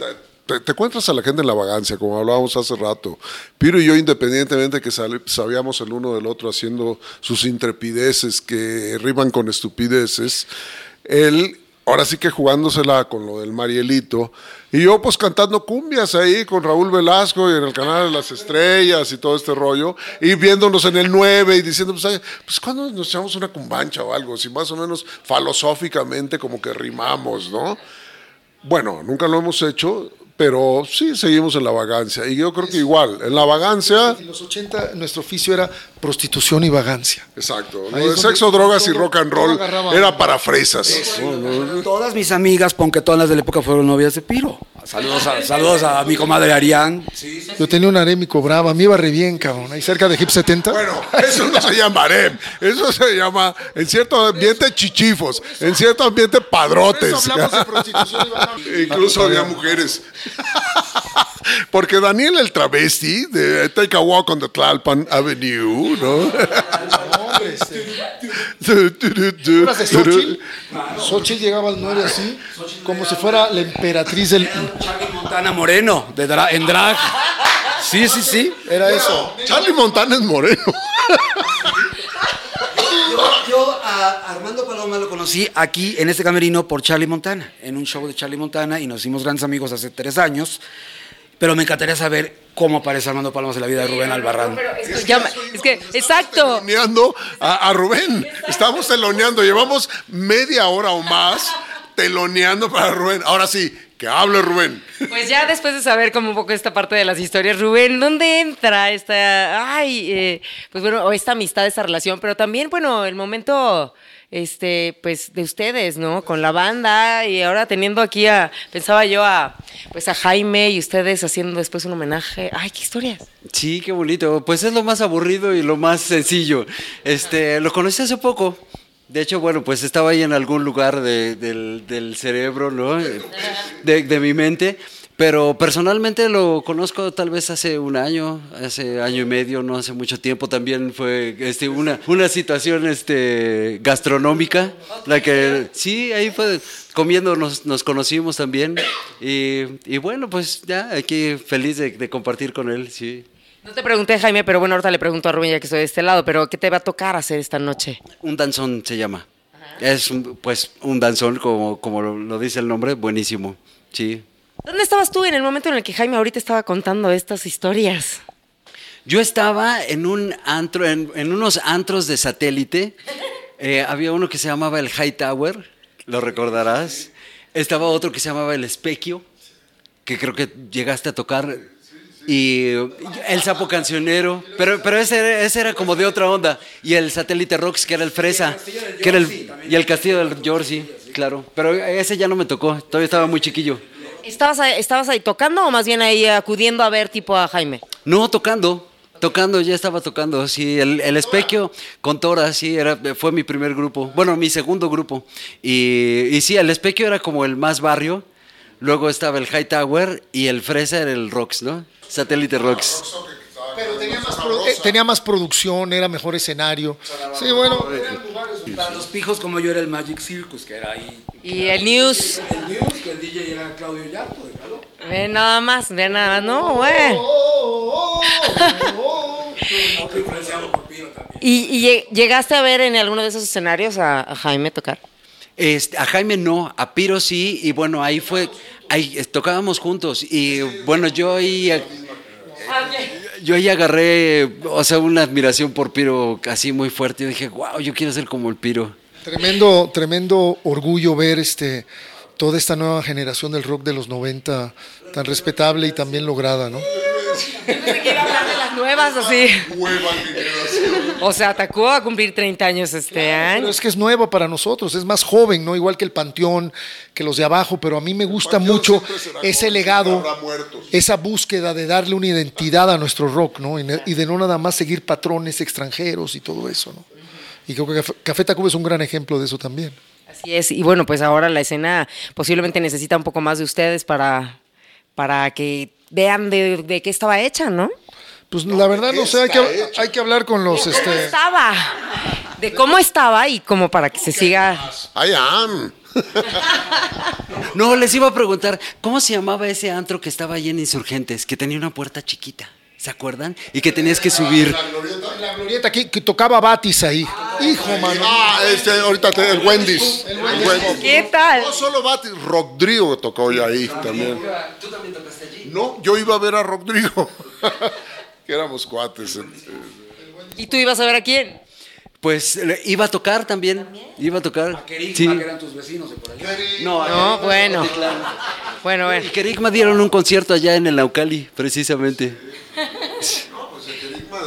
te, te, encuentras a la gente en la vagancia, como hablábamos hace rato. Piro y yo, independientemente que sabíamos el uno del otro haciendo sus intrepideces que riman con estupideces, él ahora sí que jugándosela con lo del Marielito. Y yo pues cantando cumbias ahí con Raúl Velasco y en el canal de las estrellas y todo este rollo. Y viéndonos en el 9 y diciendo, pues, pues cuando nos echamos una cumbancha o algo, si más o menos filosóficamente como que rimamos, ¿no? Bueno, nunca lo hemos hecho, pero sí seguimos en la vagancia. Y yo creo que igual, en la vagancia... En los 80 nuestro oficio era prostitución y vagancia. Exacto. Lo de sexo, drogas y rock and roll era para fresas. Todas mis amigas ponquetonas de la época fueron novias de Piro. Saludos a, saludos a mi comadre Arián. Yo tenía un arémico brava, me iba re bien, cabrón. Ahí cerca de Hip 70. Bueno, eso no se llama harem, eso se llama en cierto ambiente chichifos, en cierto ambiente padrotes. Por eso hablamos de prostitución y vagancia. Incluso había mujeres. Porque Daniel el travesti de Take a Walk on the Tlalpan Avenue, ¿no? Este, ¿Recuerdas de Xochitl? Xochitl llegaba al 9 así, como si fuera la emperatriz del... Charlie Montana Moreno, de dra- en drag. Sí, sí, sí. Era eso. Charlie Montana es moreno. Yo, yo a Lo conocí aquí en este camerino por Charlie Montana, en un show de Charlie Montana y nos hicimos grandes amigos hace tres años. Pero me encantaría saber cómo aparece Armando Palomas en la vida de Rubén Albarrán. Es que, llama- es que, exacto. Teloneando a, a Rubén. Estamos teloneando. Llevamos media hora o más teloneando para Rubén. Ahora sí, que hable Rubén. Pues ya después de saber como un poco esta parte de las historias, Rubén, ¿dónde entra esta, ay, eh, pues bueno, o esta amistad, esta relación, pero también, bueno, el momento, este, pues de ustedes, ¿no? Con la banda y ahora teniendo aquí a, pensaba yo a, pues a Jaime y ustedes haciendo después un homenaje, ay, qué historias. Sí, qué bonito. Pues es lo más aburrido y lo más sencillo. Este, lo conocí hace poco. De hecho, bueno, pues estaba ahí en algún lugar de- del, del cerebro, ¿no? De, de mi mente. Pero personalmente lo conozco tal vez hace un año, hace año y medio, no hace mucho tiempo. También fue este, una, una situación este, gastronómica, la que sí, ahí fue comiendo nos, nos conocimos también. Y, y bueno, pues ya aquí feliz de, de compartir con él, sí. No te pregunté, Jaime, pero bueno, ahorita le pregunto a Rubén ya que estoy de este lado, pero ¿qué te va a tocar hacer esta noche? Un danzón se llama. Es un- pues un danzón, como, como lo dice el nombre, buenísimo. Sí. ¿Dónde estabas tú en el momento en el que Jaime ahorita estaba contando estas historias? Yo estaba en un antro, en, en unos antros de satélite. Eh, había uno que se llamaba el High Tower, lo recordarás. Estaba otro que se llamaba el Especchio, que creo que llegaste a tocar. Y el sapo cancionero, pero, pero ese, era- ese era como de otra onda. Y el satélite Rocks, que era el Fresa, que era el, y el castillo del Jersey, claro. Pero ese ya no me tocó, todavía estaba muy chiquillo. ¿Estabas ahí, ¿Estabas ahí tocando o más bien ahí acudiendo a ver tipo a Jaime? No, tocando. Tocando, ya estaba tocando, sí, el, el Especchio con Tora, sí, era, fue mi primer grupo, bueno, mi segundo grupo. Y, y sí, el Especchio era como el más barrio, luego estaba el High Tower y el Fresa era el Rocks, ¿no? Satélite Rocks. Pero tenía más, eh, tenía más producción, era mejor escenario. Sí, bueno. Para los pijos como yo era el Magic Circus, que era ahí. Y el News, El News, que el DJ era Claudio Yarto, ve nada más, ve nada más, no, güey. Por Piro también. ¿Y, y lle- llegaste a ver en alguno de esos escenarios a, a Jaime tocar? Este, a Jaime no, a Piro sí, y bueno, ahí fue, ahí eh, tocábamos juntos, y bueno, yo ahí, eh, yo ahí agarré, o sea, una admiración por Piro así muy fuerte, y dije, wow, yo quiero ser como el Piro. Tremendo, tremendo orgullo ver este toda esta nueva generación del rock de los 90 tan respetable y tan bien lograda, ¿no? Que iba a hablar de las nuevas, así. O sea, atacó a cumplir 30 años este año. es que es nueva para nosotros, es más joven, ¿no? Igual que el Panteón, que los de abajo, pero a mí me gusta mucho ese legado, esa búsqueda de darle una identidad a nuestro rock, ¿no? Y de no nada más seguir patrones extranjeros y todo eso, ¿no? Y creo que Café- Café Tacuba es un gran ejemplo de eso también. Así es. Y bueno, pues ahora la escena posiblemente necesita un poco más de ustedes para, para que vean de, de qué estaba hecha, ¿no? Pues la verdad no sé, hay que, hay que hablar con los... ¿Cómo Este, estaba? De cómo estaba y como para que se siga. I am. No, les iba a preguntar, ¿cómo se llamaba ese antro que estaba ahí en Insurgentes, que tenía una puerta chiquita? ¿Se acuerdan? Y que tenías que subir. la glorieta aquí, que tocaba Batis ahí. Hijo, mano. Ah, este, ahorita te- el Wendy's. El Wendy's. ¿Qué tal? No solo Bati, Rodrigo tocó ya ahí también. ¿Tú también tocaste allí? No, yo iba a ver a Rodrigo. que éramos cuates. eh, ¿Y tú ibas a ver a quién? Pues iba a tocar también. Iba a tocar. Kerigma, Sí. que eran tus vecinos de por allá. No, No, bueno. Bueno, Y bueno. Kerigma dieron un concierto allá en el Naucali, precisamente.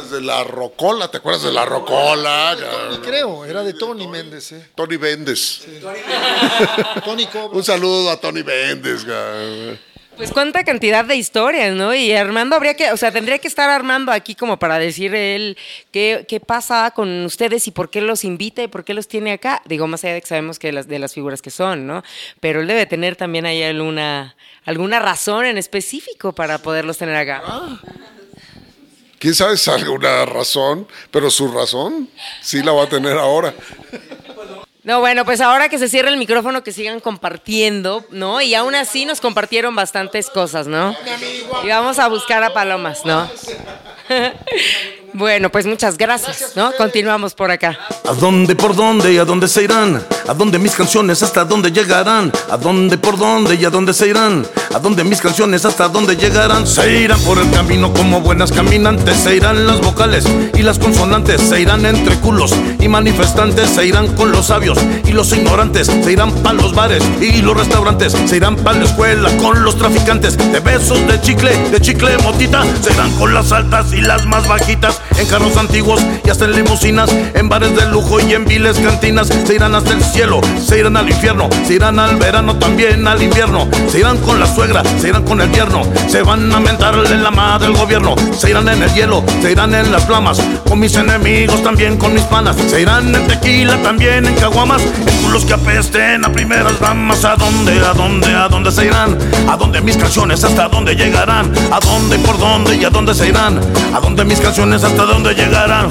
Desde la Rocola, ¿te acuerdas de la Rocola? Y creo, era de Tony Méndez, ¿eh? Tony Bendes. Tony Cobra. Un saludo a Tony ga. Pues cuánta cantidad de historias, ¿no? Y Armando habría que, o sea, tendría que estar Armando aquí como para decir él qué, qué pasa con ustedes y por qué los invita y por qué los tiene acá. Digo, más allá de que sabemos que de las figuras que son, ¿no? Pero él debe tener también ahí alguna, alguna razón en específico para poderlos tener acá. Quién sabe alguna razón, pero su razón sí la va a tener ahora. No, bueno, pues ahora que se cierre el micrófono, que sigan compartiendo, ¿no? Y aún así nos compartieron bastantes cosas, ¿no? Y vamos a buscar a palomas, ¿no? Bueno, pues muchas gracias, ¿no? Continuamos por acá. ¿A dónde, por dónde y a dónde se irán? ¿A dónde mis canciones hasta dónde llegarán? ¿A dónde, por dónde y a dónde se irán? ¿A dónde mis canciones hasta dónde llegarán? Se irán por el camino como buenas caminantes, se irán las vocales y las consonantes, se irán entre culos y manifestantes, se irán con los sabios y los ignorantes, se irán para los bares y los restaurantes, se irán para la escuela con los traficantes de besos de chicle, de chicle motita, se irán con las altas y las más bajitas, en carros antiguos y hasta en limusinas, en bares de lujo y en viles cantinas, se irán hasta el cielo, se irán al infierno, se irán al verano, también al invierno, se irán con la suegra, se irán con el yerno, se van a mentarle en la madre del gobierno, se irán en el hielo, se irán en las flamas, con mis enemigos, también con mis panas, se irán en tequila, también en caguamas, en culos que apesten a primeras damas, ¿a dónde, a dónde, a dónde se irán? ¿A dónde mis canciones, hasta dónde llegarán? ¿A dónde, por dónde y a dónde se irán? ¿A dónde mis canciones, hasta dónde llegarán?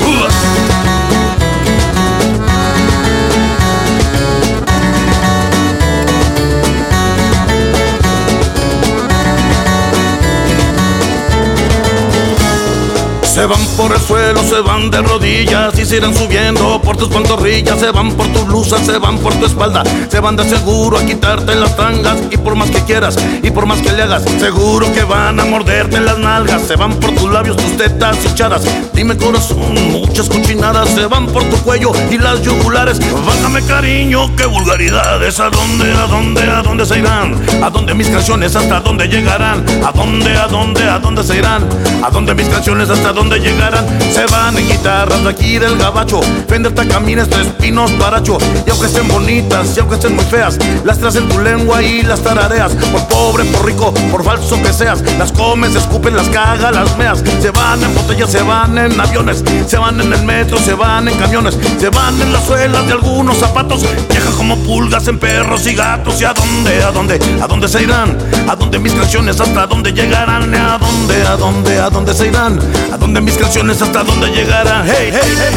Se van por el suelo, se van de rodillas y se irán subiendo por tus pantorrillas. Se van por tu blusa, se van por tu espalda. Se van de seguro a quitarte las tangas. Y por más que quieras y por más que le hagas, seguro que van a morderte las nalgas. Se van por tus labios, tus tetas hinchadas. Dime corazón, muchas cochinadas. Se van por tu cuello y las yugulares. Bájame cariño, qué vulgaridades. ¿A dónde, a dónde, a dónde se irán? ¿A dónde mis canciones, hasta dónde llegarán? ¿A dónde, a dónde, a dónde se irán? ¿A dónde mis canciones, hasta dónde llegarán? Se van en guitarras de aquí del gabacho. Fender tacamines, tres pinos, baracho. Y aunque estén bonitas, y aunque estén muy feas, las traes tu lengua y las tarareas. Por pobre, por rico, por falso que seas, las comes, escupen, las cagas, las meas. Se van en botellas, se van en aviones, se van en el metro, se van en camiones, se van en las suelas de algunos zapatos. Viajan como pulgas en perros y gatos. ¿Y a dónde, a dónde, a dónde se irán? ¿A dónde mis canciones, hasta dónde llegarán? ¿A dónde, a dónde, a dónde se irán? ¿A dónde mis canciones, hasta dónde llegarán? Hey, hey, hey.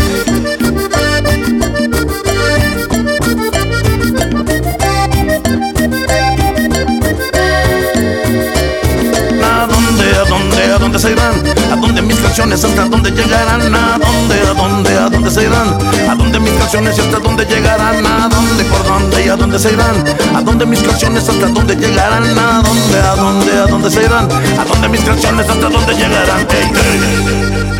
¿A dónde, a dónde, a dónde se irán? ¿A dónde mis canciones hasta dónde llegarán? ¿A dónde, a dónde, a dónde se irán? ¿A dónde mis canciones hasta dónde llegarán? ¿A dónde, por dónde y a dónde se irán? ¿A dónde mis canciones hasta dónde llegarán? ¿A dónde, a dónde, a dónde se irán? ¿A dónde mis canciones hasta dónde llegarán? Ey, ey.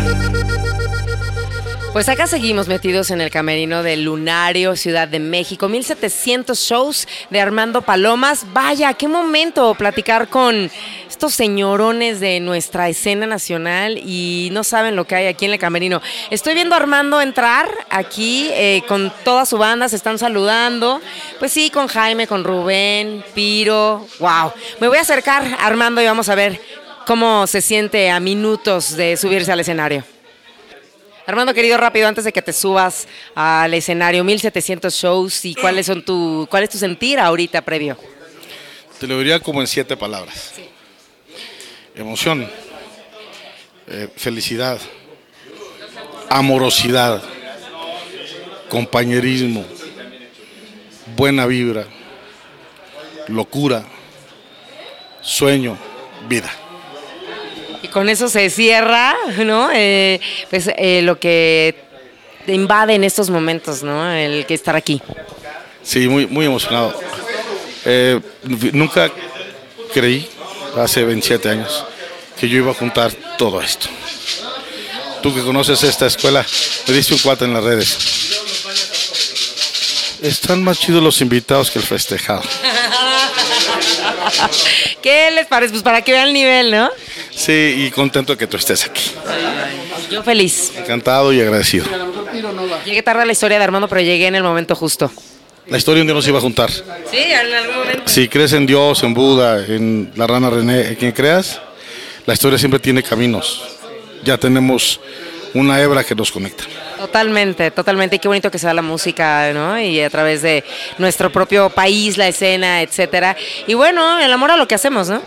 Pues acá seguimos metidos en el camerino del Lunario, Ciudad de México. 1700 shows de Armando Palomas. Vaya, qué momento platicar con estos señorones de nuestra escena nacional y no saben lo que hay aquí en el camerino. Estoy viendo a Armando entrar aquí eh, con toda su banda, se están saludando. Pues sí, con Jaime, con Rubén, Piro. ¡Wow! Me voy a acercar a Armando y vamos a ver cómo se siente a minutos de subirse al escenario. Armando, querido, rápido, antes de que te subas al escenario, 1700 shows y cuáles son tu, cuál es tu sentir ahorita previo. Te lo diría como en siete palabras. Emoción, eh, felicidad, amorosidad, compañerismo, buena vibra, locura, sueño, vida. Y con eso se cierra, ¿no? Eh, pues eh, lo que te invade en estos momentos, ¿no? El que estar aquí. Sí, muy, muy emocionado. Eh, nunca creí, hace 27 años, que yo iba a juntar todo esto. Tú que conoces esta escuela, me diste un cuate en las redes. Están más chidos los invitados que el festejado. ¿Qué les parece? Pues para que vean el nivel, ¿no? Sí, y contento de que tú estés aquí. Yo feliz. Encantado y agradecido. Llegué tarde a la historia de Armando, pero llegué en el momento justo. La historia un día nos iba a juntar. Sí, en algún momento. Si crees en Dios, en Buda, en la rana René, en quien creas, la historia siempre tiene caminos. Ya tenemos una hebra que nos conecta. Totalmente, totalmente. Y qué bonito que sea la música, ¿no? Y a través de nuestro propio país, la escena, etcétera. Y bueno, el amor a lo que hacemos, ¿no?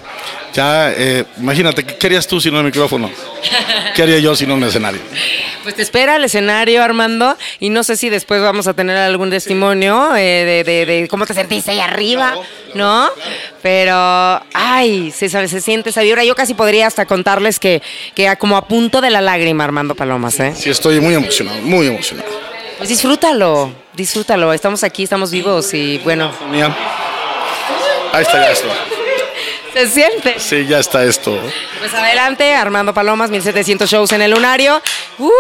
Ya, eh, imagínate, ¿qué harías tú sin un micrófono? ¿Qué haría yo sin un escenario? Pues te espera el escenario, Armando, y no sé si después vamos a tener algún testimonio eh, de, de- de cómo te sentiste ahí arriba, ¿no? Pero, ay, se, siente esa vibra. Yo casi podría hasta contarles que, que como a punto de la lágrima, Armando Palomas, ¿eh? Sí, estoy muy emocionado, muy emocionado. Pues disfrútalo, disfrútalo. Estamos aquí, estamos vivos y bueno. Ahí está ya esto. Se siente. Sí, ya está esto. Pues adelante, Armando Palomas, 1700 shows en el lunario. ¡Uh!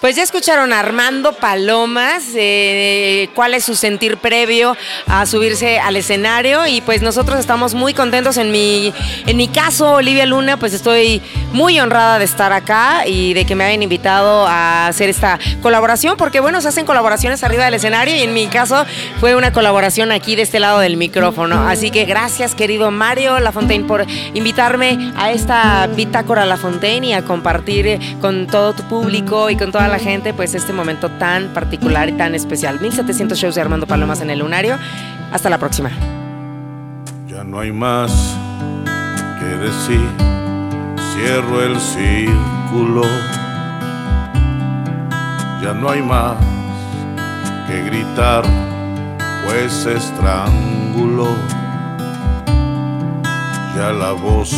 Pues ya escucharon a Armando Palomas, eh, cuál es su sentir previo a subirse al escenario. Y pues nosotros estamos muy contentos. En mi, en mi caso, Olivia Luna, pues estoy muy honrada de estar acá y de que me hayan invitado a hacer esta colaboración, porque bueno, se hacen colaboraciones arriba del escenario y en mi caso fue una colaboración aquí de este lado del micrófono. Así que gracias querido Mario Lafontaine por invitarme a esta bitácora Lafontaine y a compartir con todo tu público y con toda la gente pues este momento tan particular y tan especial. 1700 shows de Armando Palomas en el Lunario. Hasta la próxima. Ya no hay más que decir, cierro el círculo. Ya no hay más que gritar, pues estrangulo. Ya la voz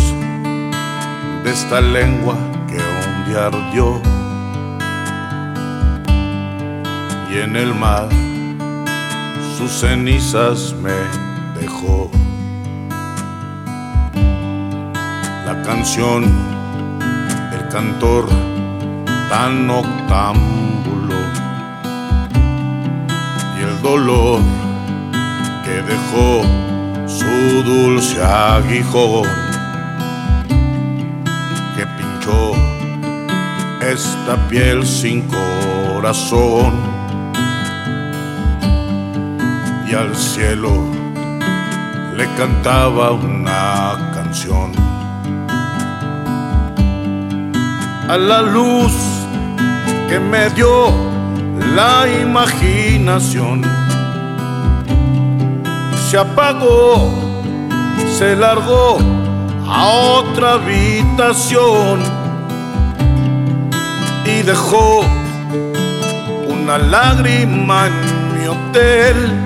de esta lengua que un día ardió. Y en el mar sus cenizas me dejó. La canción del cantor tan octámbulo y el dolor que dejó su dulce aguijón que pinchó esta piel sin corazón y al cielo le cantaba una canción. A la luz que me dio la imaginación se apagó, se largó a otra habitación y dejó una lágrima en mi hotel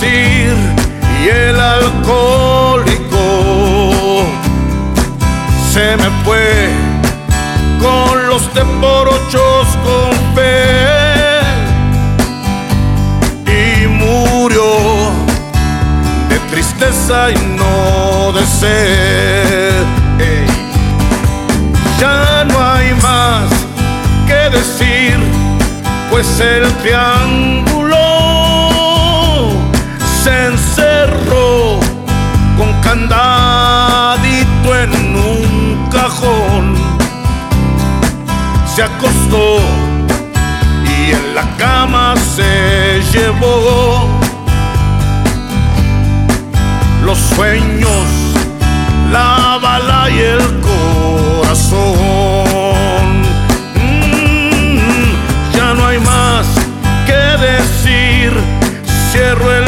Y el alcohólico se me fue con los teporochos con fe y murió de tristeza y no de sed. Ey. Ya no hay más que decir, pues el triángulo candadito en un cajón. Se acostó y en la cama se llevó los sueños, la bala y el corazón. Mm, ya no hay más que decir, cierro el